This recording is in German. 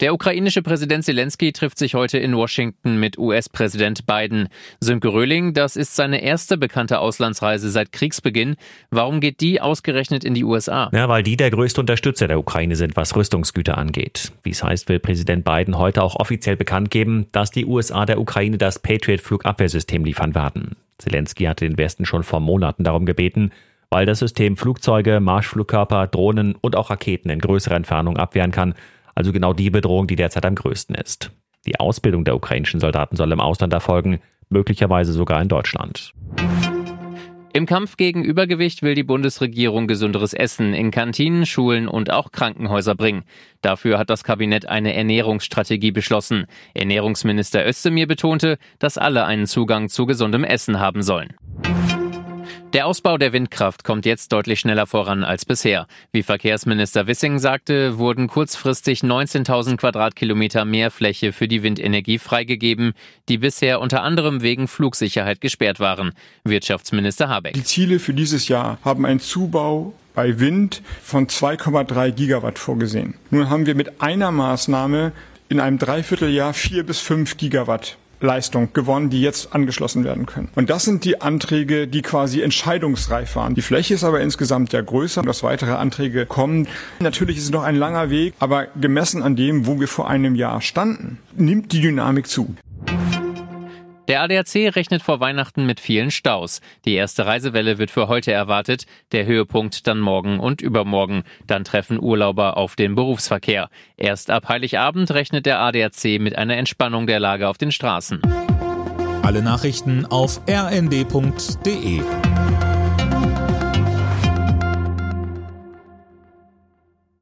Der ukrainische Präsident Zelensky trifft sich heute in Washington mit US-Präsident Biden. Sönke Röhling, das ist seine erste bekannte Auslandsreise seit Kriegsbeginn. Warum geht die ausgerechnet in die USA? Ja, weil die der größte Unterstützer der Ukraine sind, was Rüstungsgüter angeht. Wie es heißt, will Präsident Biden heute auch offiziell bekannt geben, dass die USA der Ukraine das Patriot-Flugabwehrsystem liefern werden. Zelensky hatte den Westen schon vor Monaten darum gebeten, weil das System Flugzeuge, Marschflugkörper, Drohnen und auch Raketen in größerer Entfernung abwehren kann, also genau die Bedrohung, die derzeit am größten ist. Die Ausbildung der ukrainischen Soldaten soll im Ausland erfolgen, möglicherweise sogar in Deutschland. Im Kampf gegen Übergewicht will die Bundesregierung gesünderes Essen in Kantinen, Schulen und auch Krankenhäuser bringen. Dafür hat das Kabinett eine Ernährungsstrategie beschlossen. Ernährungsminister Özdemir betonte, dass alle einen Zugang zu gesundem Essen haben sollen. Der Ausbau der Windkraft kommt jetzt deutlich schneller voran als bisher. Wie Verkehrsminister Wissing sagte, wurden kurzfristig 19.000 Quadratkilometer mehr Fläche für die Windenergie freigegeben, die bisher unter anderem wegen Flugsicherheit gesperrt waren. Wirtschaftsminister Habeck. Die Ziele für dieses Jahr haben einen Zubau bei Wind von 2,3 Gigawatt vorgesehen. Nun haben wir mit einer Maßnahme in einem Dreivierteljahr vier bis fünf Gigawatt Leistung gewonnen, die jetzt angeschlossen werden können. Und das sind die Anträge, die quasi entscheidungsreif waren. Die Fläche ist aber insgesamt ja größer, dass weitere Anträge kommen. Natürlich ist es noch ein langer Weg, aber gemessen an dem, wo wir vor einem Jahr standen, nimmt die Dynamik zu. Der ADAC rechnet vor Weihnachten mit vielen Staus. Die erste Reisewelle wird für heute erwartet, der Höhepunkt dann morgen und übermorgen. Dann treffen Urlauber auf den Berufsverkehr. Erst ab Heiligabend rechnet der ADAC mit einer Entspannung der Lage auf den Straßen. Alle Nachrichten auf rnd.de